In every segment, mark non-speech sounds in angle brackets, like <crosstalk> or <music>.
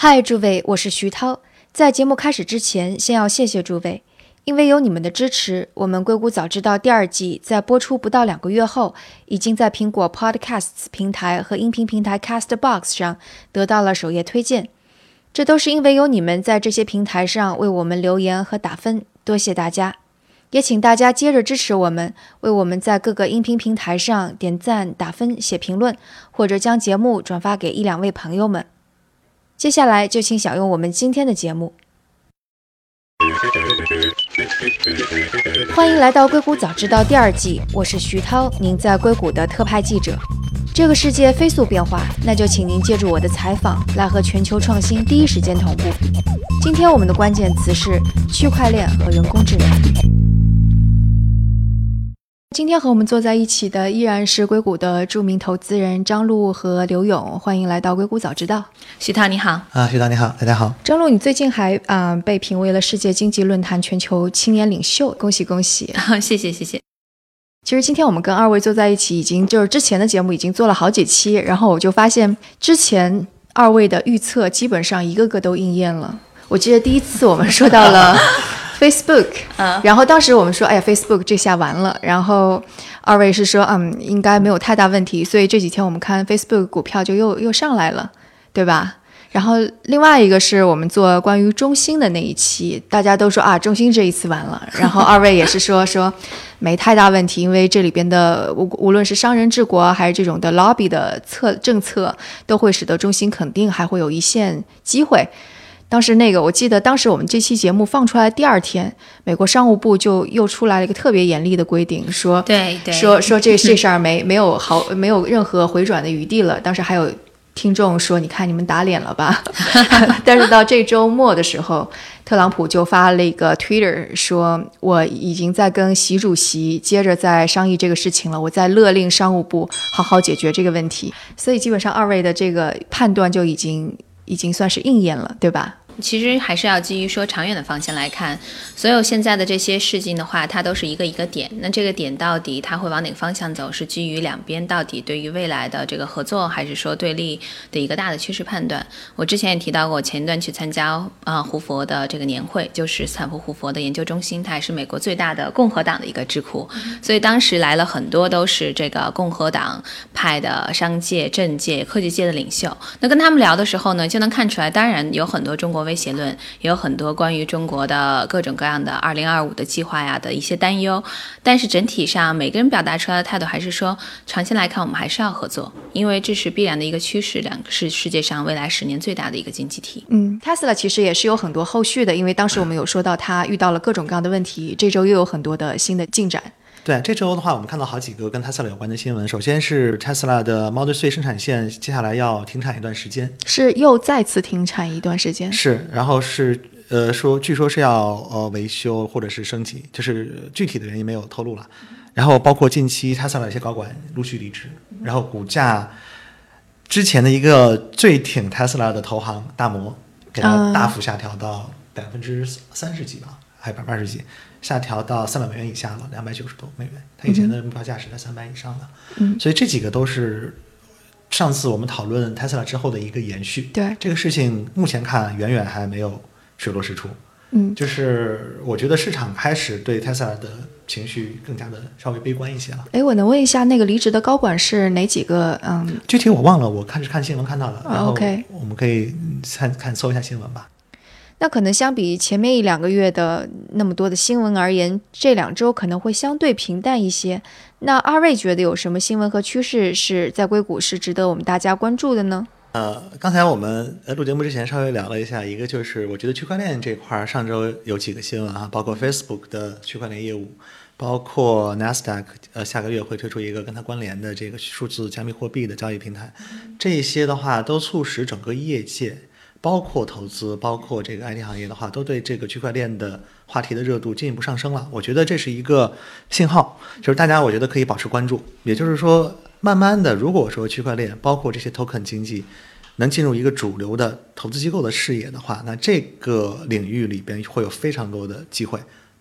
嗨，诸位，我是徐涛。在节目开始之前，先要谢谢诸位，因为有你们的支持，我们《硅谷早知道》第二季在播出不到两个月后，已经在苹果 Podcasts 平台和音频平台 Castbox 上得到了首页推荐。这都是因为有你们在这些平台上为我们留言和打分，多谢大家！也请大家接着支持我们，为我们在各个音频平台上点赞、打分、写评论，或者将节目转发给一两位朋友们。接下来就请享用我们今天的节目。欢迎来到《硅谷早知道》第二季，我是徐涛，您在硅谷的特派记者。这个世界飞速变化，那就请您借助我的采访，来和全球创新第一时间同步。今天我们的关键词是区块链和人工智能。今天和我们坐在一起的依然是硅谷的著名投资人张璐和刘勇，欢迎来到硅谷早知道。徐涛你好啊，徐涛你好，大家好。张璐，你最近还啊被评为了世界经济论坛全球青年领袖，恭喜恭喜！<laughs> 谢谢谢谢。其实今天我们跟二位坐在一起，已经就是之前的节目已经做了好几期，然后我就发现之前二位的预测基本上一个个都应验了。我记得第一次我们说到了。Facebook，然后当时我们说，哎呀，Facebook 这下完了。然后二位是说，嗯，应该没有太大问题。所以这几天我们看 Facebook 股票就又又上来了，对吧？然后另外一个是我们做关于中兴的那一期，大家都说啊，中兴这一次完了。然后二位也是说说没太大问题，因为这里边的无无论是商人治国还是这种的 lobby 的策政策，都会使得中兴肯定还会有一线机会。当时那个，我记得当时我们这期节目放出来第二天，美国商务部就又出来了一个特别严厉的规定，说，对对，说说这这事儿没没有好，没有任何回转的余地了。当时还有听众说，你看你们打脸了吧？<laughs> <laughs> 但是到这周末的时候，特朗普就发了一个 Twitter，说我已经在跟习主席接着在商议这个事情了，我在勒令商务部好好解决这个问题。所以基本上二位的这个判断就已经。已经算是应验了，对吧？其实还是要基于说长远的方向来看，所有现在的这些事情的话，它都是一个一个点。那这个点到底它会往哪个方向走，是基于两边到底对于未来的这个合作，还是说对立的一个大的趋势判断。我之前也提到过，前一段去参加啊胡佛的这个年会，就是斯坦福胡佛的研究中心，它也是美国最大的共和党的一个智库，所以当时来了很多都是这个共和党派的商界、政界、科技界的领袖。那跟他们聊的时候呢，就能看出来，当然有很多中国。威胁论也有很多关于中国的各种各样的二零二五的计划呀的一些担忧，但是整体上每个人表达出来的态度还是说，长期来看我们还是要合作，因为这是必然的一个趋势。两个是世界上未来十年最大的一个经济体。嗯，Tesla 其实也是有很多后续的，因为当时我们有说到它遇到了各种各样的问题，这周又有很多的新的进展。对，这周的话，我们看到好几个跟 Tesla 有关的新闻。首先是 Tesla 的 Model 3生产线接下来要停产一段时间，是又再次停产一段时间。是，然后是呃说，据说是要呃维修或者是升级，就是具体的原因没有透露了。然后包括近期 Tesla 的一些高管陆续离职，然后股价之前的一个最挺 Tesla 的投行大摩给它大幅下调到百分之三十几吧，还是百分之二十几。下调到三百美元以下了，两百九十多美元。它以前的目标价是在三百以上的，嗯，所以这几个都是上次我们讨论 Tesla 之后的一个延续。对这个事情，目前看远远还没有水落石出。嗯，就是我觉得市场开始对 Tesla 的情绪更加的稍微悲观一些了。哎，我能问一下，那个离职的高管是哪几个？嗯，具体我忘了，我看是看新闻看到的。OK，我们可以看看搜一下新闻吧。那可能相比前面一两个月的那么多的新闻而言，这两周可能会相对平淡一些。那二位觉得有什么新闻和趋势是在硅谷是值得我们大家关注的呢？呃，刚才我们呃录节目之前稍微聊了一下，一个就是我觉得区块链这块上周有几个新闻啊，包括 Facebook 的区块链业务，包括 Nasdaq 呃下个月会推出一个跟它关联的这个数字加密货币的交易平台，这些的话都促使整个业界。包括投资，包括这个 IT 行业的话，都对这个区块链的话题的热度进一步上升了。我觉得这是一个信号，就是大家我觉得可以保持关注。也就是说，慢慢的，如果说区块链包括这些 token 经济能进入一个主流的投资机构的视野的话，那这个领域里边会有非常多的机会。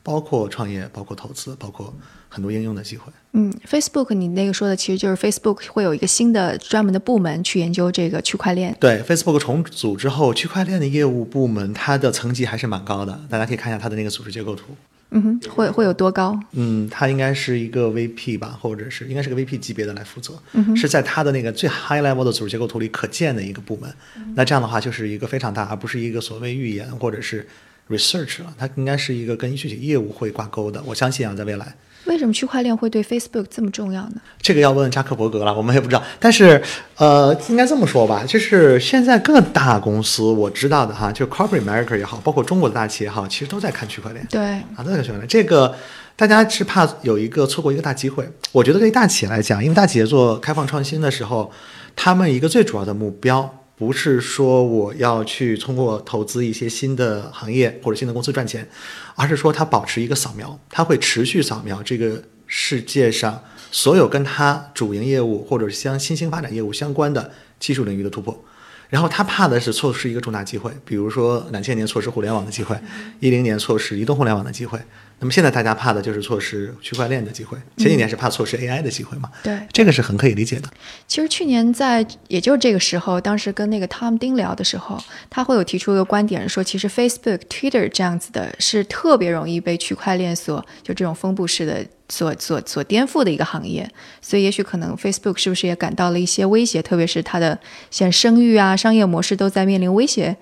包括创业，包括投资，包括很多应用的机会。嗯，Facebook 你那个说的其实就是 Facebook 会有一个新的专门的部门去研究这个区块链。对，Facebook 重组之后，区块链的业务部门它的层级还是蛮高的，大家可以看一下它的那个组织结构图。嗯哼，会会有多高？嗯，它应该是一个 VP 吧，或者是应该是个 VP 级别的来负责，嗯是在它的那个最 high level 的组织结构图里可见的一个部门。那这样的话，就是一个非常大，而不是一个所谓预言或者是 research 了，它应该是一个跟具体业务会挂钩的。我相信啊，在未来。为什么区块链会对 Facebook 这么重要呢？这个要问扎克伯格了，我们也不知道。但是，呃，应该这么说吧，就是现在各大公司我知道的哈，就 corporate America 也好，包括中国的大企业也好，其实都在看区块链。对，啊，都在看区块链。这个大家是怕有一个错过一个大机会。我觉得对于大企业来讲，因为大企业做开放创新的时候，他们一个最主要的目标。不是说我要去通过投资一些新的行业或者新的公司赚钱，而是说它保持一个扫描，它会持续扫描这个世界上所有跟它主营业务或者相新兴发展业务相关的技术领域的突破。然后他怕的是错失一个重大机会，比如说两千年错失互联网的机会，一零年错失移动互联网的机会。那么现在大家怕的就是错失区块链的机会，前几年是怕错失 AI 的机会嘛？对，这个是很可以理解的。其实去年在也就是这个时候，当时跟那个 Tom 丁聊的时候，他会有提出一个观点，说其实 Facebook、Twitter 这样子的是特别容易被区块链所就这种分布式的所所所颠覆的一个行业，所以也许可能 Facebook 是不是也感到了一些威胁，特别是它的像声誉啊、商业模式都在面临威胁。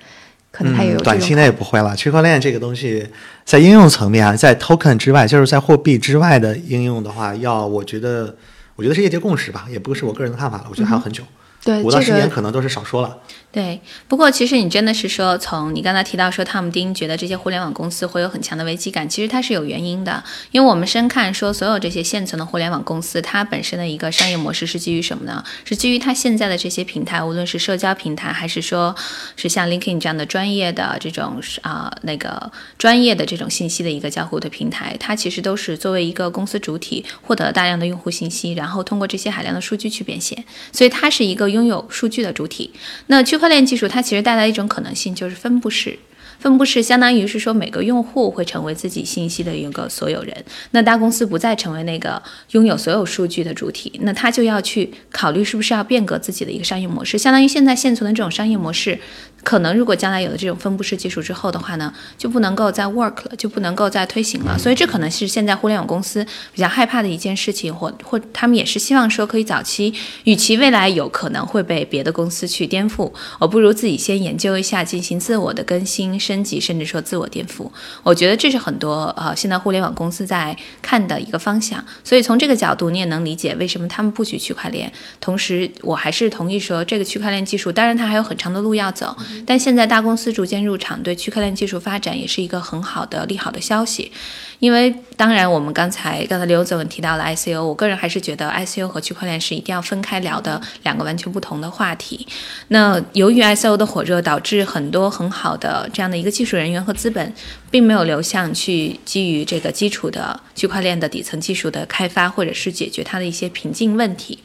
可能它也有、嗯、短期内不会了。区块链这个东西，在应用层面啊，在 token 之外，就是在货币之外的应用的话，要我觉得，我觉得是业界共识吧，也不是我个人的看法了。我觉得还有很久，嗯、对五到十年可能都是少说了。对，不过其实你真的是说，从你刚才提到说，汤姆丁觉得这些互联网公司会有很强的危机感，其实它是有原因的。因为我们深看说，所有这些现存的互联网公司，它本身的一个商业模式是基于什么呢？是基于它现在的这些平台，无论是社交平台，还是说是像 LinkedIn 这样的专业的这种啊、呃、那个专业的这种信息的一个交互的平台，它其实都是作为一个公司主体，获得了大量的用户信息，然后通过这些海量的数据去变现，所以它是一个拥有数据的主体。那区块链技术它其实带来一种可能性，就是分布式。分布式相当于是说每个用户会成为自己信息的一个所有人，那大公司不再成为那个拥有所有数据的主体，那他就要去考虑是不是要变革自己的一个商业模式。相当于现在现存的这种商业模式，可能如果将来有了这种分布式技术之后的话呢，就不能够再 work 了，就不能够再推行了。所以这可能是现在互联网公司比较害怕的一件事情，或或他们也是希望说可以早期，与其未来有可能会被别的公司去颠覆，我不如自己先研究一下，进行自我的更新、升级，甚至说自我颠覆。我觉得这是很多呃现在互联网公司在看的一个方向。所以从这个角度，你也能理解为什么他们不许区块链。同时，我还是同意说，这个区块链技术当然它还有很长的路要走，但现在大公司逐渐入场，对区块链技术发展也是一个很好的利好的消息。因为当然，我们刚才刚才刘总提到了 ICO，我个人还是觉得 ICO 和区块链是一定要分开聊的两个完全不同的话题。那由于 ICO 的火热，导致很多很好的这样的一个技术人员和资本，并没有流向去基于这个基础的区块链的底层技术的开发，或者是解决它的一些瓶颈问题。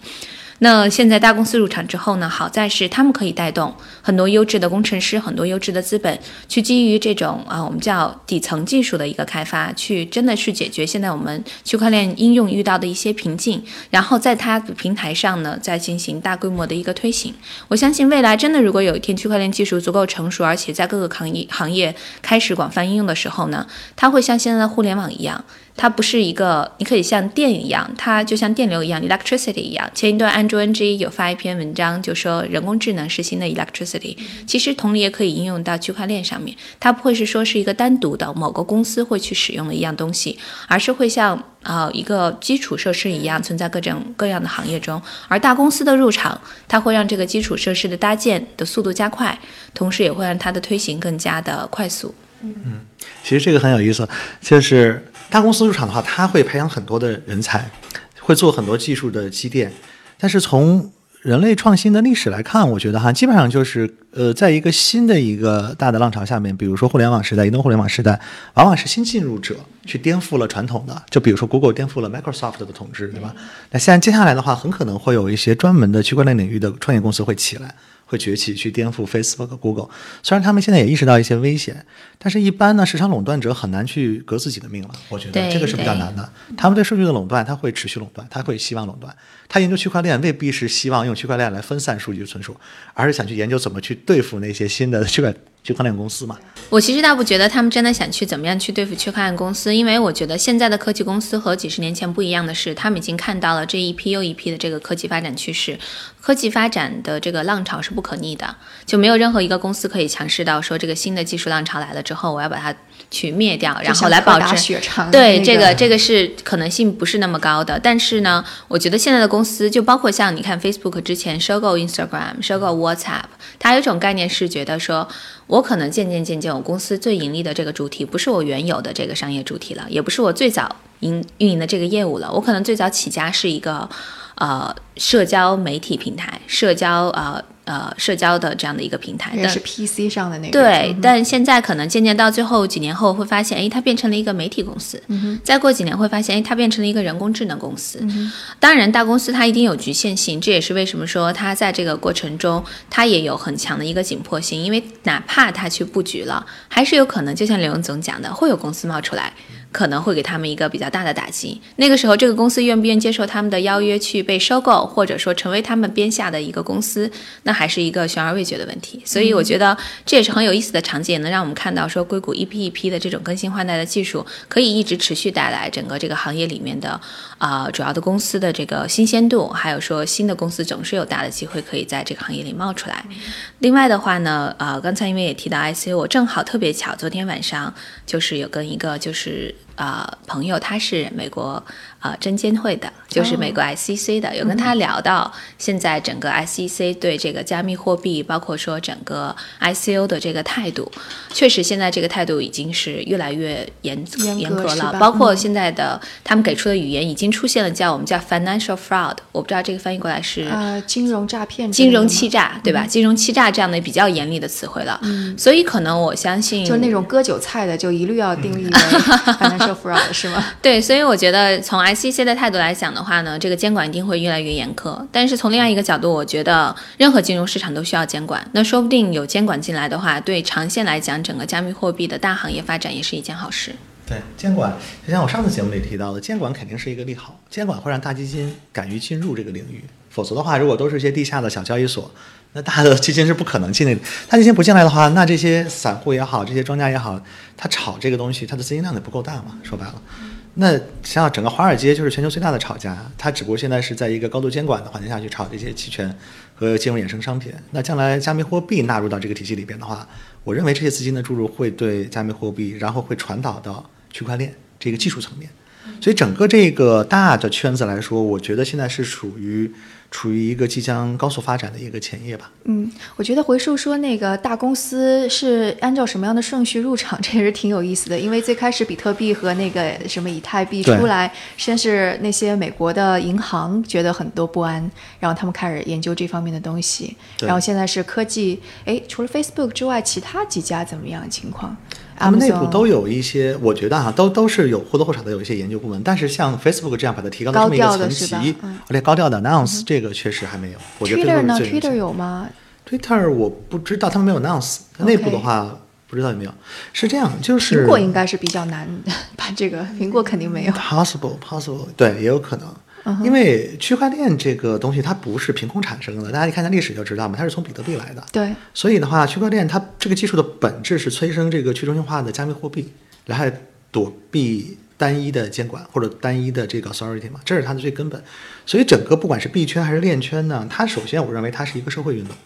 那现在大公司入场之后呢，好在是他们可以带动很多优质的工程师、很多优质的资本，去基于这种啊我们叫底层技术的一个开发，去真的去解决现在我们区块链应用遇到的一些瓶颈，然后在它的平台上呢，再进行大规模的一个推行。我相信未来真的如果有一天区块链技术足够成熟，而且在各个行业行业开始广泛应用的时候呢，它会像现在的互联网一样。它不是一个，你可以像电一样，它就像电流一样，electricity 一样。前一段 Andrew NG 有发一篇文章，就说人工智能是新的 electricity。其实同理也可以应用到区块链上面，它不会是说是一个单独的某个公司会去使用的一样东西，而是会像啊、呃、一个基础设施一样存在各种各样的行业中。而大公司的入场，它会让这个基础设施的搭建的速度加快，同时也会让它的推行更加的快速。嗯，其实这个很有意思，就是大公司入场的话，它会培养很多的人才，会做很多技术的积淀。但是从人类创新的历史来看，我觉得哈，基本上就是呃，在一个新的一个大的浪潮下面，比如说互联网时代、移动互联网时代，往往是新进入者去颠覆了传统的。就比如说 Google 颠覆了 Microsoft 的统治，对吧？那现在接下来的话，很可能会有一些专门的区块链领域的创业公司会起来。会崛起，去颠覆 Facebook、Google。虽然他们现在也意识到一些危险，但是一般呢，市场垄断者很难去革自己的命了。我觉得这个是比较难的。他们对数据的垄断，他会持续垄断，他会希望垄断。他研究区块链未必是希望用区块链来分散数据存储，而是想去研究怎么去对付那些新的区块区块链公司嘛。我其实倒不觉得他们真的想去怎么样去对付区块链公司，因为我觉得现在的科技公司和几十年前不一样的是，他们已经看到了这一批又一批的这个科技发展趋势，科技发展的这个浪潮是不可逆的，就没有任何一个公司可以强势到说这个新的技术浪潮来了之后，我要把它去灭掉，然后来保证雪场对，那这个这个是可能性不是那么高的，但是呢，我觉得现在的公司就包括像你看 Facebook 之前收购 Instagram、收购 WhatsApp，它有一种概念是觉得说，我可能渐渐渐渐，我公司最盈利的这个主体不是我原有的这个商业主体了，也不是我最早营运营的这个业务了，我可能最早起家是一个呃社交媒体平台，社交呃呃社交的这样的一个平台，但也是 PC 上的那个。对，嗯但现在可能渐渐到最后几年后会发现，哎，它变成了一个媒体公司。嗯再过几年会发现，哎，它变成了一个人工智能公司。当然，大公司它一定有局限性，这也是为什么说它在这个过程中它也有很强的一个紧迫性，因为哪怕它去布局了，还是有可能，就像刘勇总讲的，会有公司冒出来。可能会给他们一个比较大的打击。那个时候，这个公司愿不愿意接受他们的邀约去被收购，或者说成为他们边下的一个公司，那还是一个悬而未决的问题。所以，我觉得这也是很有意思的场景，也能让我们看到说，硅谷一批一批的这种更新换代的技术，可以一直持续带来整个这个行业里面的啊、主要的公司的这个新鲜度，还有说新的公司总是有大的机会可以在这个行业里冒出来。另外的话呢，呃，刚才因为也提到 IC，我正好特别巧，昨天晚上就是有跟一个就是呃朋友，他是美国呃证监会的，就是美国 SEC 的，有跟他聊到现在整个 SEC 对这个加密货币，包括说整个 ICO 的这个态度，确实现在这个态度已经是越来越严严格了，包括嗯现在的他们给出的语言已经出现了叫我们叫 financial fraud，我不知道这个翻译过来是。呃，金融诈骗金融欺诈，对吧？金融欺诈这样的比较严厉的词汇了，所以可能我相信，就那种割韭菜的，就一律要定义为 <laughs> financial fraud 是吗？<laughs> 对，所以我觉得从 C C 的态度来讲的话呢，这个监管一定会越来越严苛。但是从另外一个角度，我觉得任何金融市场都需要监管。那说不定有监管进来的话，对长线来讲，整个加密货币的大行业发展也是一件好事。对监管，就像我上次节目里提到的，监管肯定是一个利好，监管会让大基金敢于进入这个领域。否则的话，如果都是一些地下的小交易所，那大的基金是不可能进的。大基金不进来的话，那这些散户也好，这些庄家也好，他炒这个东西，他的资金量得不够大嘛？说白了，那像整个华尔街就是全球最大的炒家，它只不过现在是在一个高度监管的环境下去炒这些期权和金融衍生商品。那将来加密货币纳入到这个体系里边的话，我认为这些资金的注入会对加密货币，然后会传导到区块链这个技术层面。所以整个这个大的圈子来说，我觉得现在是属于处于一个即将高速发展的一个前夜吧。嗯，我觉得回溯说那个大公司是按照什么样的顺序入场，这也是挺有意思的。因为最开始比特币和那个什么以太币出来，先是那些美国的银行觉得很多不安，然后他们开始研究这方面的东西。然后现在是科技，哎，除了 Facebook 之外，其他几家怎么样情况？他们内部都有一些，我觉得哈、都都是有或多或少的有一些研究部门，但是像 Facebook 这样把它提高到这么一层级，嗯而且高调的 announce、这个确实还没有。我觉得 Twitter 呢？Twitter 有吗？Twitter 我不知道，他们没有 announce。内部的话不知道有没有。是这样，就是苹果应该是比较难 <laughs> 把这个，苹果肯定没有。possible possible，对，也有可能。嗯因为区块链这个东西它不是凭空产生的，大家一看它历史就知道嘛，它是从比特币来的。对，所以的话，区块链它这个技术的本质是催生这个去中心化的加密货币，然后躲避单一的监管或者单一的这个 authority 嘛，这是它的最根本。所以整个不管是币圈还是链圈呢，它首先我认为它是一个社会运动，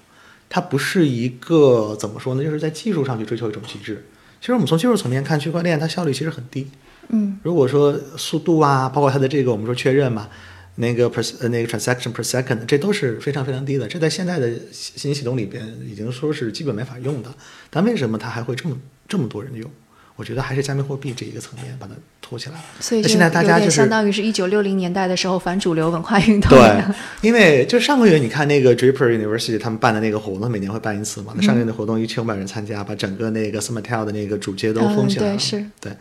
它不是一个怎么说呢，就是在技术上去追求一种极致。其实我们从技术层面看，区块链它效率其实很低。嗯，如果说速度啊，包括它的这个我们说确认嘛，那个 per 呃那个 transaction per second，这都是非常非常低的。这在现在的信信息系统里边已经说是基本没法用的。但为什么它还会这么这么多人用？我觉得还是加密货币这一个层面把它托起来了。所以现在大家就是相当于是一九六零年代的时候反主流文化运动。对，因为就上个月你看那个 Draper University 他们办的那个活动，每年会办一次嘛。那上个月的活动一千五百人参加，把整个那个 s u m m e t e l 的那个主街都封起来了。嗯对是对，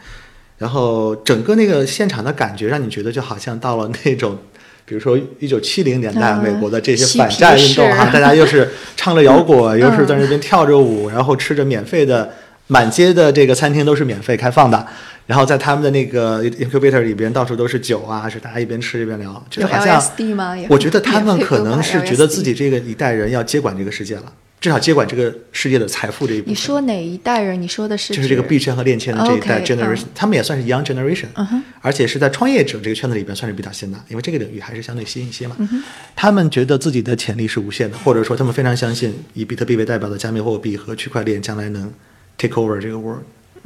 然后整个那个现场的感觉让你觉得就好像到了那种比如说一九七零年代嗯美国的这些反战运动士。哈，大家又是唱着摇滚，又是在那边跳着舞，然后吃着免费的，满街的这个餐厅都是免费开放的，然后在他们的那个 incubator 里边到处都是酒啊，是大家一边吃一边聊，就有好像我觉得他们可能是觉得自己这个一代人要接管这个世界了，至少接管这个世界的财富这一部分。你说哪一代人？你说的是就是这个指币圈和链圈的这一代 generation，、嗯他们也算是 young generation，、而且是在创业者这个圈子里边算是比较新的，因为这个领域还是相对新一些嘛。嗯他们觉得自己的潜力是无限的，或者说他们非常相信以比特币为代表的加密货币和区块链将来能 take over 这个 world。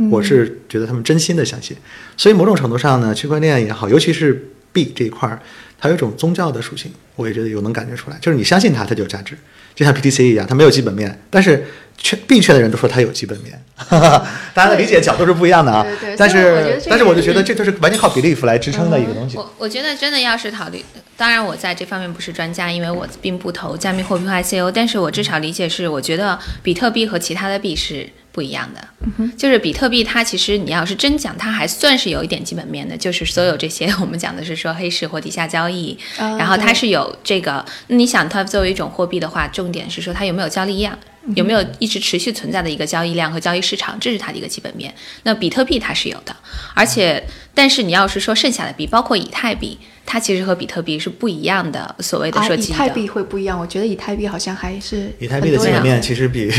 我嗯是觉得他们真心的相信，所以某种程度上呢，区块链也好，尤其是币这一块儿，它有一种宗教的属性，我也觉得有能感觉出来，就是你相信它，它就有价值，就像 BTC 一样，它没有基本面，但是圈币圈的人都说它有基本面，<laughs> 大家的理解角度是不一样的啊。对对但是但是我就觉得这就是完全靠 belief 来支撑的一个东西。我我觉得真的要是考虑，当然我在这方面不是专家，因为我并不投加密货币和 ICO，但是我至少理解是，我觉得比特币和其他的币是不一样的。就是比特币它其实你要是真讲，它还算是有一点基本面的，就是所有这些 <laughs> 我们讲的是说黑市或底下交易，啊然后它是有这个，那你想它作为一种货币的话，重点是说它有没有交易量。有没有一直持续存在的一个交易量和交易市场，这是它的一个基本面。那比特币它是有的，而且，但是你要是说剩下的币，包括以太币，它其实和比特币是不一样的。所谓的啊，说以太币会不一样。我觉得以太币好像还是以太币的基本面其实比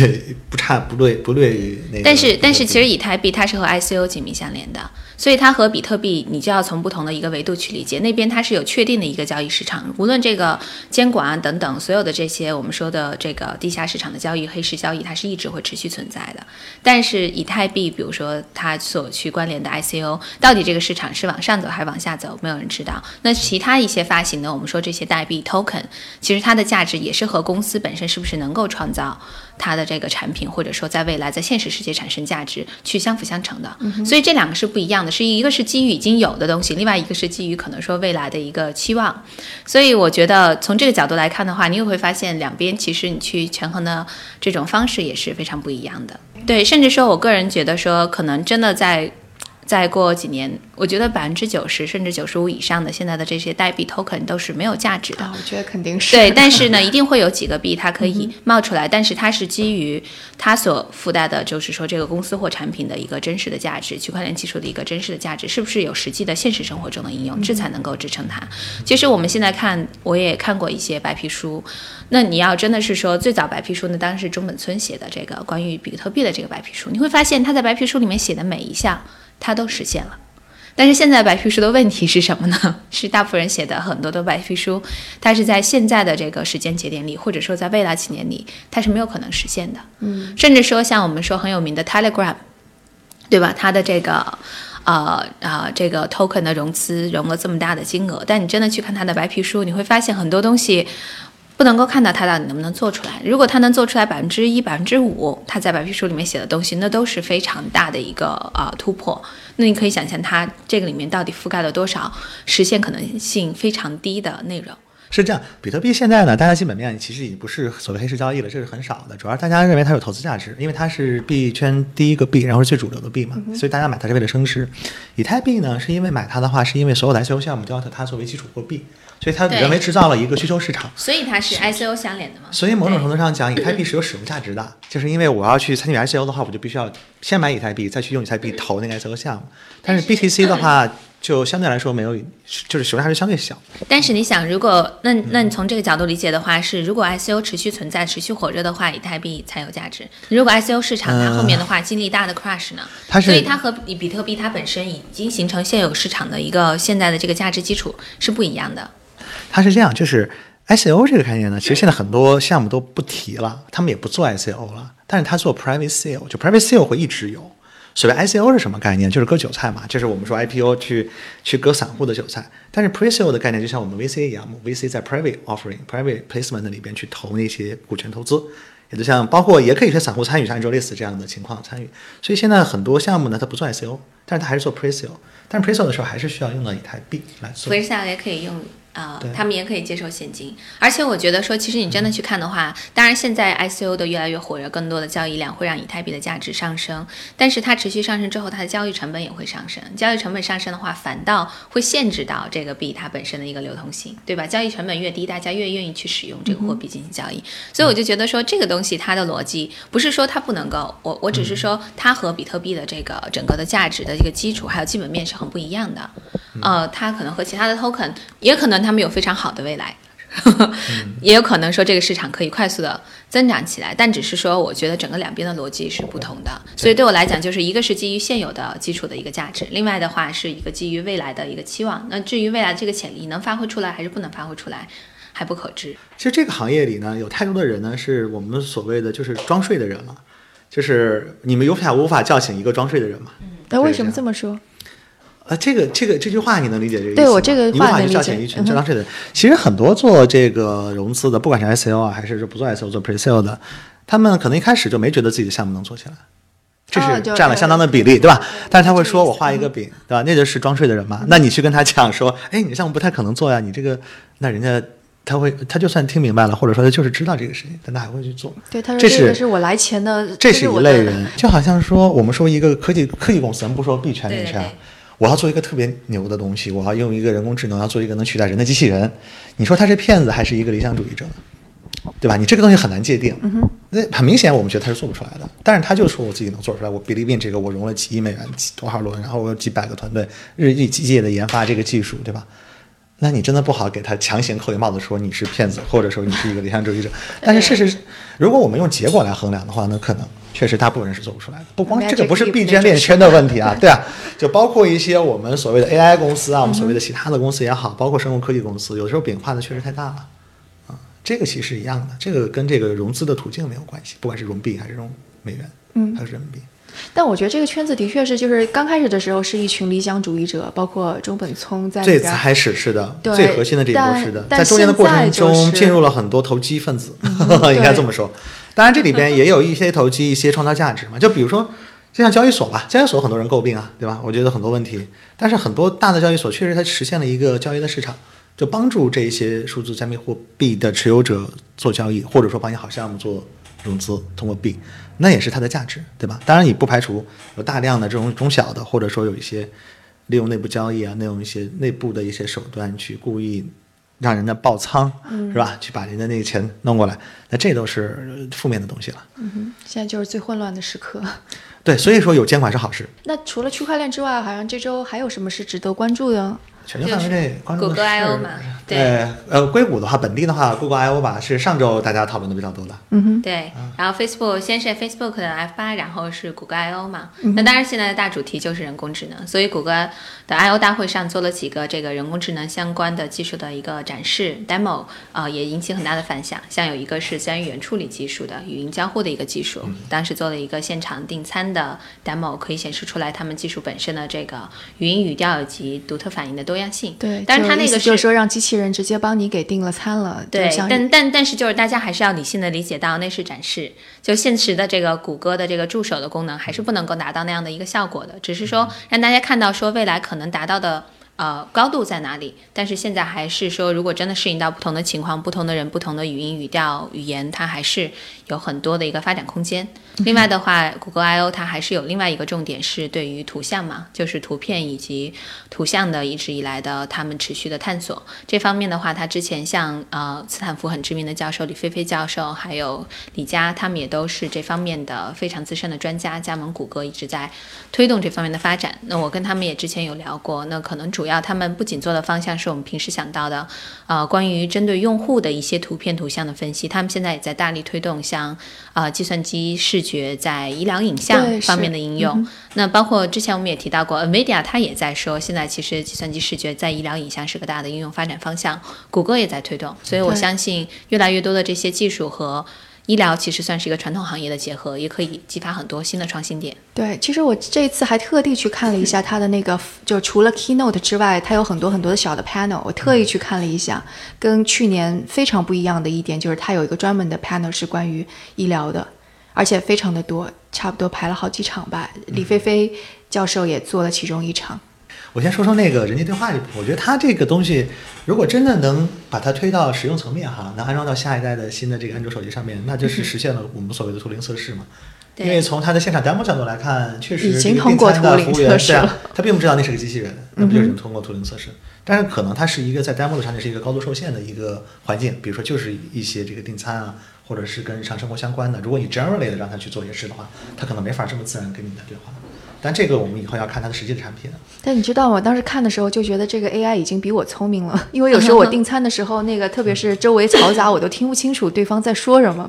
不差不略不略于那个。但是但是其实以太币它是和 ICO 紧密相连的，所以它和比特币你就要从不同的一个维度去理解。那边它是有确定的一个交易市场，无论这个监管啊等等所有的这些我们说的这个地下市场的交易、黑市交易，它是一直会持续存在的。但是以太币，比如说它所去关联的 ICO，到底这个市场是往上走还是往下走，没有人知道。那其他一些发行呢，我们说这些代币 token，其实它的价值也是和公司本身是不是能够创造它的这个产品，或者说在未来在现实世界产生价值，去相辅相成的。所以这两个是不一样的，是一个是基于已经有的东西，另外一个是基于可能说未来的一个期望。所以我觉得从这个角度来看的话，你也会发现两边其实你去权衡的这种方式也是非常不一样的。对，甚至说我个人觉得说，可能真的在。再过几年，我觉得百分之九十甚至九十五以上的现在的这些代币 token 都是没有价值的。啊，我觉得肯定是对，但是呢，一定会有几个币它可以冒出来，但是它是基于它所附带的，就是说这个公司或产品的一个真实的价值，区块链技术的一个真实的价值，是不是有实际的现实生活中的应用，这才能够支撑它。其实我们现在看，我也看过一些白皮书，那你要真的是说最早白皮书呢，当然是中本村写的这个关于比特币的这个白皮书，你会发现他在白皮书里面写的每一项，他都实现了。但是现在白皮书的问题是什么呢？<laughs> 是大部分人写的很多的白皮书，它是在现在的这个时间节点里，或者说在未来几年里，它是没有可能实现的。嗯，甚至说像我们说很有名的 Telegram，对吧？它的这个。呃呃，这个 token 的融资融了这么大的金额，但你真的去看它的白皮书，你会发现很多东西不能够看到他到底能不能做出来。如果他能做出来百分之一、百分之五，他在白皮书里面写的东西，那都是非常大的一个呃突破。那你可以想象他这个里面到底覆盖了多少实现可能性非常低的内容。是这样，比特币现在呢，大家基本面其实已经不是所谓黑市交易了，这是很少的。主要大家认为它有投资价值，因为它是币圈第一个币，然后是最主流的币嘛，所以大家买它是为了升值。以太币呢，是因为买它的话，是因为所有的 ICO 项目都要它作为基础货币，所以它对人为制造了一个需求市场。所以它是 ICO 相连的嘛？所以某种程度度上讲，以太币是有使用价值的，就是因为我要去参与 ICO 的话，我就必须要先买以太币，再去用以太币投那个 ICO 项目。但是 BTC 的话，就相对来说没有，就是使用价值相对小。但是你想，如果那那你从这个角度理解的话，是如果 ICO 持续存在、持续火热的话，以太币才有价值。如果 ICO 市场它后面的话经历大的 crash 呢？它是所以它和比比特币它本身已经形成现有市场的一个现在的这个价值基础是不一样的。它是这样，就是 ICO 这个概念呢，其实现在很多项目都不提了，他们也不做 ICO 了，但是它做 private sale，就 private sale 会一直有。所谓 ICO 是什么概念？就是割韭菜嘛，就是我们说 IPO 去去割散户的韭菜。但是 pre-sale 的概念就像我们 VC 一样，VC 在 private offering、private placement 里边去投那些股权投资，也就像包括也可以是散户参与，像 Angelis 这样的情况参与。所以现在很多项目呢，它不做 ICO，但是它还是做 pre-sale。但是 pre-sale 的时候还是需要用到以太币来做。回下也可以用啊、对他们也可以接受现金。而且我觉得说，其实你真的去看的话，当然现在 ICO 的越来越火热，更多的交易量会让以太币的价值上升，但是它持续上升之后，它的交易成本也会上升。交易成本上升的话，反倒会限制到这个币它本身的一个流通性，对吧？交易成本越低，大家越愿意去使用这个货币进行交易。所以我就觉得说，这个东西它的逻辑不是说它不能够，我我只是说它和比特币的这个整个的价值的这个基础还有基本面是很不一样的。呃，它可能和其他的 token，也可能他们有非常好的未来。也有可能说这个市场可以快速的增长起来，但只是说我觉得整个两边的逻辑是不同的，所以对我来讲，就是一个是基于现有的基础的一个价值，另外的话是一个基于未来的一个期望。那至于未来这个潜力能发挥出来还是不能发挥出来，还不可知。其实这个行业里呢，有太多的人呢，是我们所谓的就是装睡的人了，就是你们无法无法叫醒一个装睡的人嘛。那为什么这这么说？啊，这个这个这句话你能理解这个意思吗？对我这个话能理解去叫醒一群嗯哼装睡的人。其实很多做这个融资的，不管是 ICO 啊，还是不做 ICO 做 Pre-sale 的，他们可能一开始就没觉得自己的项目能做起来。这是占了相当的比例，对吧？但是他会说：“我画一个饼，对吧？那就是装睡的人嘛。那你去跟他讲说：‘哎，你的项目不太可能做呀，你这个……’那人家他会，他就算听明白了，或者说他就是知道这个事情，但他还会去做。对，他说这是这个是我来钱的，这是一类人，就好像说我们说一个科技科技公司，咱们不说币圈里去啊对对对，我要做一个特别牛的东西，我要用一个人工智能，要做一个能取代人的机器人，你说他是骗子还是一个理想主义者呢？对吧？你这个东西很难界定，那很明显我们觉得他是做不出来的，但是他就说我自己能做出来，我 believe in 这个，我融了几亿美元，几多少轮，然后我有几百个团队日益机械的研发这个技术，对吧？那你真的不好给他强行扣一帽子，说你是骗子，或者说你是一个理想主义者。但是事实是，如果我们用结果来衡量的话，那可能确实大部分人是做不出来的。不光这个不是币圈链圈的问题啊，对啊，<laughs> 就包括一些我们所谓的 AI 公司啊，我们所谓的其他的公司也好，包括生物科技公司，有的时候饼画的确实太大了啊。这个其实是一样的，这个跟这个融资的途径没有关系，不管是融币还是融美元，嗯还是人民币。但我觉得这个圈子的确是，就是刚开始的时候是一群理想主义者，包括中本聪在里最。开始是的，对最核心的这一波是的，在中间的过程中进入了很多投机分子，对 <laughs> 应该这么说。当然，这里边也有一些投机，一些创造价值嘛。就比如说，就像交易所吧，交易所很多人诟病啊，对吧？我觉得很多问题，但是很多大的交易所确实它实现了一个交易的市场，就帮助这一些数字加密货币的持有者做交易，或者说帮你好项目做融资，通过币，那也是它的价值，对吧？当然，你不排除有大量的这种中小的，或者说有一些利用内部交易啊，利用一些内部的一些手段去故意让人家爆仓，是吧？去把人家那个钱弄过来，那这都是呃负面的东西了。嗯哼现在就是最混乱的时刻。对，所以说有监管是好事。那除了区块链之外，好像这周还有什么是值得关注的？全球范围内关注的谷歌 I/O 嘛对对，呃，硅谷的话，本地的话，Google I/O 吧，是上周大家讨论的比较多的。嗯哼，对，然后 Facebook 先是 Facebook 的 F 8然后是谷歌 I/O 嘛。那当然，现在的大主题就是人工智能，所以谷歌的 I/O 大会上做了几个这个人工智能相关的技术的一个展示 demo，呃，也引起很大的反响。像有一个是自然语言处理技术的语音交互的一个技术，当时做了一个现场订餐的 demo，可以显示出来他们技术本身的这个语音语调以及独特反应的多样性。对，但是它那个就是说让机器人直接帮你给订了餐了。对，但但但是就是大家还是要理性的理解到那是展示，就现实的这个谷歌的这个助手的功能还是不能够达到那样的一个效果的，只是说让大家看到说未来可能达到的。呃，高度在哪里？但是现在还是说，如果真的适应到不同的情况、不同的人、不同的语音、语调、语言，它还是有很多的一个发展空间。另外的话，谷歌 I/O 它还是有另外一个重点是对于图像嘛，就是图片以及图像的一直以来的他们持续的探索。这方面的话，它之前像呃斯坦福很知名的教授李飞飞教授，还有李佳，他们也都是这方面的非常资深的专家，加盟谷歌一直在推动这方面的发展。那我跟他们也之前有聊过，那可能主要他们不仅做的方向是我们平时想到的，呃，关于针对用户的一些图片图像的分析，他们现在也在大力推动像呃计算机视觉在医疗影像方面的应用。那包括之前我们也提到过，NVIDIA 它也在说，现在其实计算机视觉在医疗影像是个大的应用发展方向，谷歌也在推动，所以我相信越来越多的这些技术和医疗其实算是一个传统行业的结合，也可以激发很多新的创新点。对，其实我这一次还特地去看了一下 <laughs> 它的那个，就除了 keynote 之外，它有很多很多的小的 panel，我特意去看了一下，跟去年非常不一样的一点就是它有一个专门的 panel 是关于医疗的，而且非常的多，差不多排了好几场吧。李飞飞教授也做了其中一场。我先说说那个人机对话这部分，我觉得它这个东西，如果真的能把它推到使用层面哈，能安装到下一代的新的这个安卓手机上面，那就是实现了我们所谓的图灵测试嘛。对因为从它的现场 demo 角度来看，确实已经通过图灵测试了他并不知道那是个机器人，那不就是通过图灵测试？但是可能它是一个在 demo 的场景是一个高度受限的一个环境，比如说就是一些这个订餐啊，或者是跟日常生活相关的。如果你 generally 的让他去做一些事的话，他可能没法这么自然跟你的对话。但这个我们以后要看它的实际的产品。但你知道吗？我当时看的时候就觉得这个 AI 已经比我聪明了，<laughs> 因为有时候我订餐的时候，那个特别是周围嘈杂，我都听不清楚对方在说什么。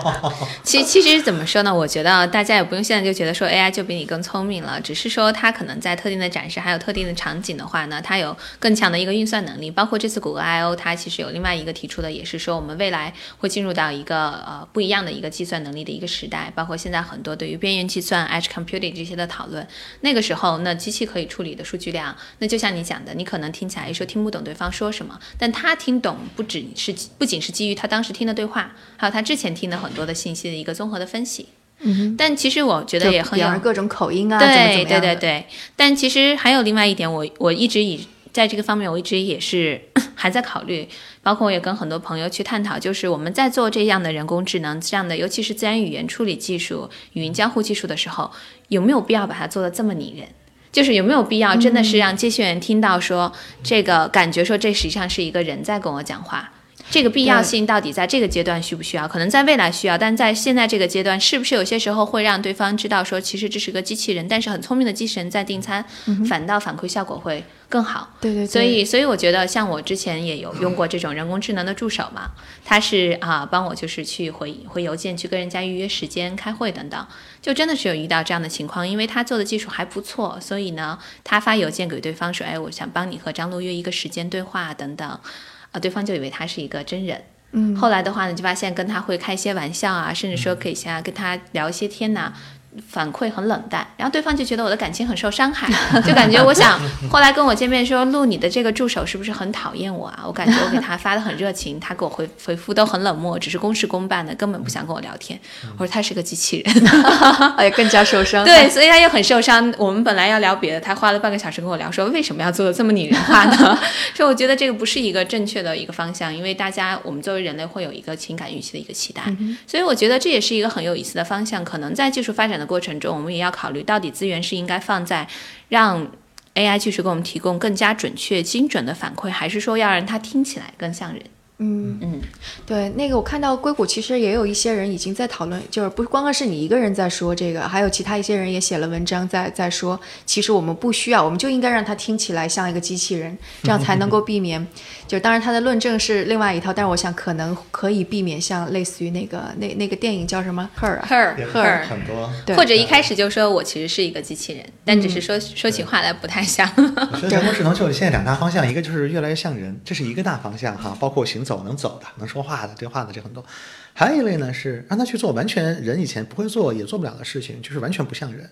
<laughs> 其其实怎么说呢？我觉得大家也不用现在就觉得说 AI 就比你更聪明了，只是说它可能在特定的展示还有特定的场景的话呢，它有更强的一个运算能力。包括这次谷歌 I/O，它其实有另外一个提出的，也是说我们未来会进入到一个呃不一样的一个计算能力的一个时代。包括现在很多对于边缘计算、edge computing 这些的讨论，那个时候那机器可以处理的数据量，那就像你讲的，你可能听起来说听不懂对方说什么，但他听懂不只是不仅是基于他当时听的对话，还有他之前听的很多的信息的一个综合的分析。嗯但其实我觉，得也很有各种口音啊，对对对对，但其实还有另外一点，我我一直以在这个方面，我一直也是 <coughs> 还在考虑，包括我也跟很多朋友去探讨，就是我们在做这样的人工智能这样的，尤其是自然语言处理技术、语音交互技术的时候，有没有必要把它做的这么拟人？就是有没有必要真的是让接线员听到说、这个感觉说这实际上是一个人在跟我讲话？这个必要性到底在这个阶段需不需要？可能在未来需要，但在现在这个阶段，是不是有些时候会让对方知道说，其实这是个机器人，但是很聪明的机器人在订餐，反倒反馈效果会更好。对对对，所以，所以我觉得，像我之前也有用过这种人工智能的助手嘛，他是啊，帮我就是去回回邮件，去跟人家预约时间、开会等等，就真的是有遇到这样的情况，因为他做的技术还不错，所以呢，他发邮件给对方说，哎，我想帮你和张璐约一个时间对话等等，啊，对方就以为他是一个真人。嗯，后来的话呢，就发现跟他会开一些玩笑啊，甚至说可以先跟他聊一些天呐、反馈很冷淡，然后对方就觉得我的感情很受伤害，<laughs> 就感觉我想 <laughs> 后来跟我见面说，录你的这个助手是不是很讨厌我啊？我感觉我给他发的很热情，他给我回回复都很冷漠，只是公事公办的，根本不想跟我聊天。我说他是个机器人，<laughs> 哎，更加受伤。对，所以他又很受伤。我们本来要聊别的，他花了半个小时跟我聊，说为什么要做的这么拟人化呢？说我觉得这个不是一个正确的一个方向，因为大家我们作为人类会有一个情感预期的一个期待，所以我觉得这也是一个很有意思的方向。可能在技术发展的过程中，我们也要考虑到底资源是应该放在让 AI 技术给我们提供更加准确、精准的反馈，还是说要让它听起来更像人？嗯。嗯，对，那个我看到硅谷其实也有一些人已经在讨论，就是不光光是你一个人在说这个，还有其他一些人也写了文章在在说，其实我们不需要，我们就应该让它听起来像一个机器人，这样才能够避免。就当然他的论证是另外一套，但是我想可能可以避免像类似于那个那那个电影叫什么？Her 啊。Her Her，很多。对。或者一开始就说我其实是一个机器人，但只是说、说起话来不太像。我觉得人工智能就是现在两大方向，一个就是越来越像人，这是一个大方向哈，包括行走能走的、能说话的、对话的这很多。还有一类呢是让他去做完全人以前不会做也做不了的事情，就是完全不像人。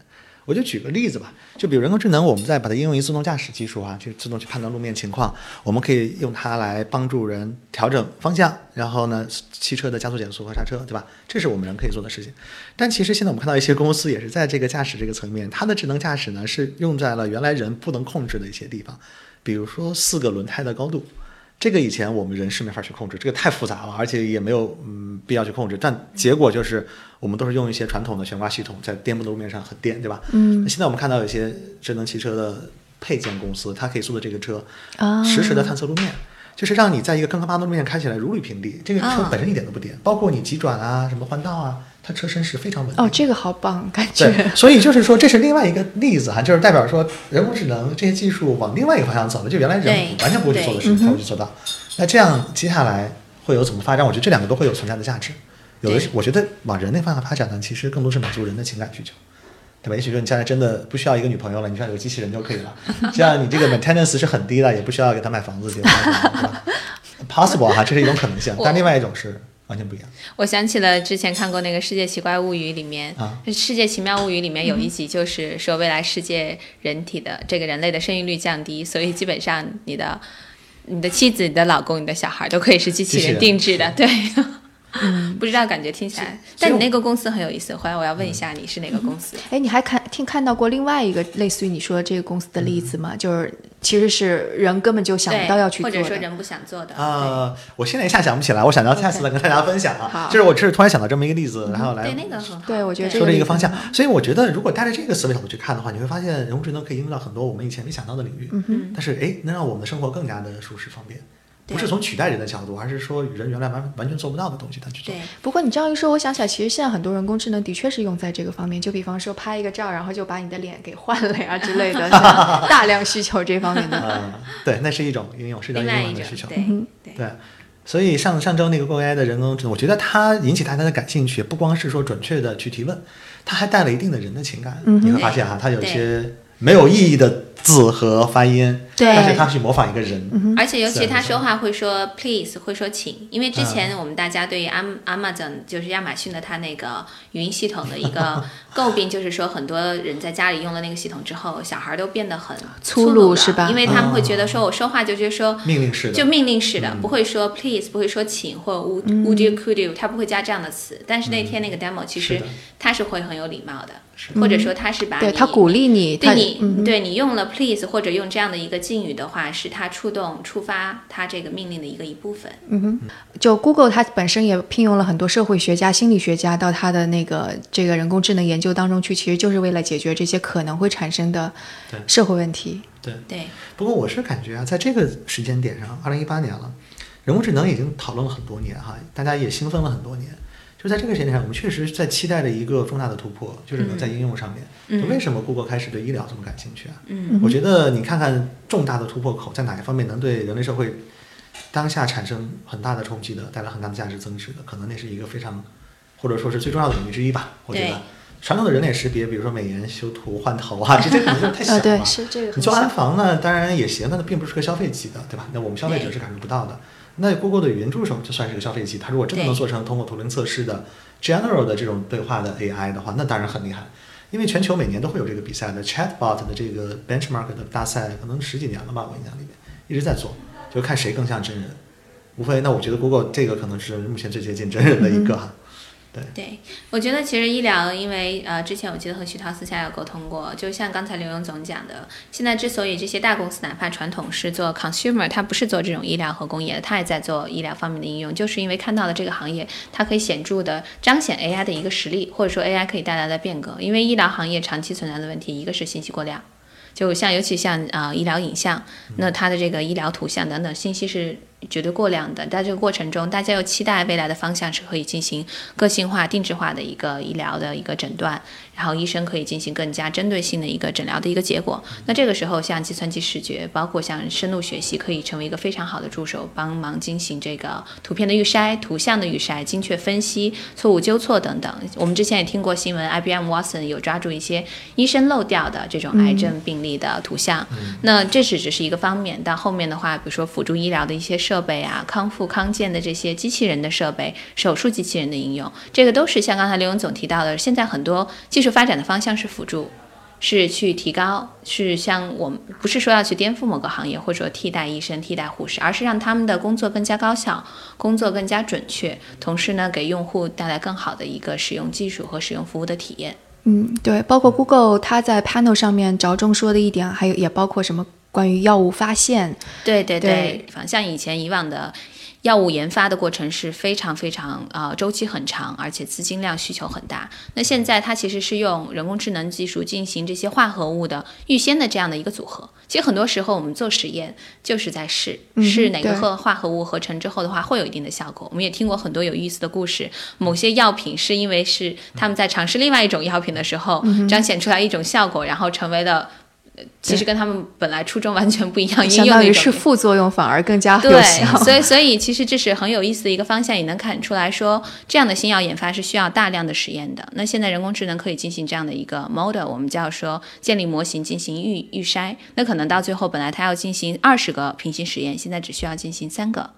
我就举个例子吧，就比如人工智能，我们再把它应用于自动驾驶技术啊，去自动去判断路面情况，我们可以用它来帮助人调整方向，然后呢，汽车的加速、减速和刹车，对吧？这是我们人可以做的事情。但其实现在我们看到一些公司也是在这个驾驶这个层面，它的智能驾驶呢是用在了原来人不能控制的一些地方，比如说四个轮胎的高度。这个以前我们人是没法去控制，这个太复杂了，而且也没有嗯必要去控制。但结果就是我们都是用一些传统的悬挂系统在颠簸的路面上很颠，对吧？嗯那现在我们看到有些智能汽车的配件公司，它可以做的这个车，啊，实时的探测路面，就是让你在一个坑坑洼的路面开起来如履平地。这个车啊本身一点都不颠，包括你急转啊、什么换道啊，它车身是非常稳定的。哦，这个好棒，感觉对，所以就是说，这是另外一个例子哈，就是代表说人工智能这些技术往另外一个方向走了，就原来人完全不会去做的事情，它会去做到。那这样接下来会有怎么发展？我觉得这两个都会有存在的价值。有的是我觉得往人类方向发展呢，其实更多是满足人的情感需求。对吧？也许说你将来真的不需要一个女朋友了，你需要有个机器人就可以了。<laughs> 这样你这个 maintenance 是很低的，也不需要给他买房子，对吧？<laughs> Possible 哈，这是一种可能性，但另外一种是完全不一样。我想起了之前看过那个《世界奇怪物语》里面，啊《世界奇妙物语》里面有一集就是说，未来世界人体的这个人类的生育率降低，所以基本上你的、你的妻子、你的老公、你的小孩都可以是机器人定制的，对。<laughs> 不知道感觉听起来，但你那个公司很有意思。回来我要问一下，你是哪个公司？哎，你还看听看到过另外一个类似于你说这个公司的例子吗？就是其实是人根本就想不到要去做或，者说人不想做的。呃，我现在一下想不起来，我想到下次再跟大家分享啊。好就是我这是突然想到这么一个例子，然后来对，那个很好。对我觉得说个这一个方向。所以我觉得，如果带着这个思维角度去看的话，你会发现人工智能可以应用到很多我们以前没想到的领域。嗯但是哎，能让我们的生活更加的舒适方便，不是从取代人的角度，而是说人原来完完全做不到的东西，他去做。对，不过你这样一说，我想起来，其实现在很多人工智能的确是用在这个方面，就比方说拍一个照，然后就把你的脸给换了呀之类的，<laughs> 大量需求这方面的。嗯，<laughs> 对，那是一种应用，是一种应用的需求。对对对，所以上上周那个 Go AI 的人工智能，我觉得它引起大家的感兴趣，不光是说准确的去提问，它还带了一定的人的情感。嗯你会发现哈、它有一些没有意义的字和发音，对。但是他去模仿一个人。而且尤其他说话会说 please，会说请，因为之嗯前我们大家对于 Am Amazon 就是亚马逊的它那个语音系统的一个 <laughs> 诟病，就是说很多人在家里用了那个系统之后，小孩都变得很粗鲁是吧？因为他们会嗯觉得说我说话就觉得说。命令式的，就命令式的，嗯。不会说 please，不会说请或 would would you could you，他不会加这样的词。但是那天那个 demo 其实他是会很有礼貌的，或者说他是把对他鼓励你，对你，嗯对你用了 please 或者用这样的一个敬语的话，是它触动、触发它这个命令的一个一部分。嗯哼就 Google 它本身也聘用了很多社会学家、心理学家到它的那个这个人工智能研究当中去，其实就是为了解决这些可能会产生的对社会问题。对对，不过我是感觉啊，在这个时间点上，二零一八年了，人工智能已经讨论了很多年哈，大家也兴奋了很多年。就在这个时间点上，我们确实在期待着一个重大的突破，就是能在应用上面。嗯就为什么 Google 开始对医疗这么感兴趣啊？嗯我觉得你看看重大的突破口在哪一方面能对人类社会当下产生很大的冲击的，带来很大的价值增值的，可能那是一个非常或者说是最重要的领域之一吧。我觉得传统的人脸识别，比如说美颜、修图、换头啊，这些可能就太小了。呃，对，是这个你做安防呢，当然也行，那它并不是个消费级的，对吧？那我们消费者是感受不到的。那 Google 的语音助手就算是个消费级，它如果真的能做成通过图灵测试的 general 的这种对话的 AI 的话，那当然很厉害。因为全球每年都会有这个比赛的 Chatbot 的这个 benchmark 的大赛，可能十几年了吧，我印象里面一直在做，就看谁更像真人。无非，那我觉得 Google 这个可能是目前最接近真人的一个哈。对，我觉得其实医疗，因为呃，之前我记得和徐涛私下有沟通过，就像刚才刘勇总讲的，现在之所以这些大公司哪怕传统是做 consumer，它不是做这种医疗和工业的，它也在做医疗方面的应用，就是因为看到了这个行业它可以显著的彰显 AI 的一个实力，或者说 AI 可以带来的变革。因为医疗行业长期存在的问题，一个是信息过量。就像尤其像啊、呃医疗影像，那它的这个医疗图像等等信息是绝对过量的。在这个过程中，大家又期待未来的方向是可以进行个性化、定制化的一个医疗的一个诊断，然后医生可以进行更加针对性的一个诊疗的一个结果。那这个时候，像计算机视觉，包括像深度学习，可以成为一个非常好的助手，帮忙进行这个图片的预筛、图像的预筛、精确分析、错误纠错等等。我们之前也听过新闻，IBM Watson 有抓住一些医生漏掉的这种癌症病例的图像。那这是只是一个方面，但后面的话，比如说辅助医疗的一些设备啊，康复康健的这些机器人的设备、手术机器人的应用，这个都是像刚才刘勇总提到的，现在很多技术发展的方向是辅助。是去提高，是像我们不是说要去颠覆某个行业，或者说替代医生、替代护士，而是让他们的工作更加高效，工作更加准确，同时呢，给用户带来更好的一个使用技术和使用服务的体验。嗯，对，包括 Google 它在 panel 上面着重说的一点，还有也包括什么关于药物发现，对对对像以前以往的药物研发的过程是非常非常呃周期很长，而且资金量需求很大。那现在它其实是用人工智能技术进行这些化合物的预先的这样的一个组合。其实很多时候我们做实验就是在试，嗯试哪个化合物合成之后的话会有一定的效果。我们也听过很多有意思的故事，某些药品是因为是他们在尝试另外一种药品的时候，嗯彰显出来一种效果，然后成为了。呃其实跟他们本来初衷完全不一样，应相当于是副作用反而更加有对效。，所以所以其实这是很有意思的一个方向，也能看出来说，这样的新药研发是需要大量的实验的。那现在人工智能可以进行这样的一个 model，我们叫说建立模型进行预预筛。那可能到最后本来它要进行二十个平行实验，现在只需要进行三个。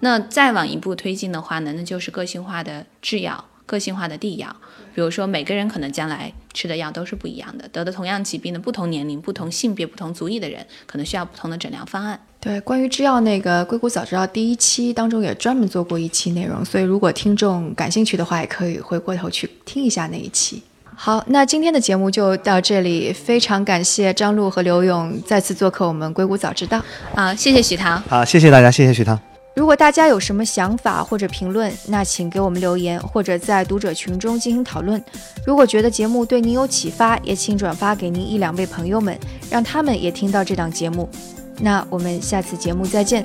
那再往一步推进的话呢，那就是个性化的制药。个性化的地药，比如说每个人可能将来吃的药都是不一样的，得的同样疾病的不同年龄、不同性别、不同族裔的人，可能需要不同的诊疗方案。对，关于制药那个硅谷早知道第一期当中也专门做过一期内容，所以如果听众感兴趣的话，也可以回过头去听一下那一期。好，那今天的节目就到这里，非常感谢张璐和刘勇再次做客我们硅谷早知道。啊，谢谢许涛。好，谢谢大家，谢谢许涛。如果大家有什么想法或者评论，那请给我们留言，或者在读者群中进行讨论。如果觉得节目对您有启发，也请转发给您一两位朋友们，让他们也听到这档节目。那我们下次节目再见。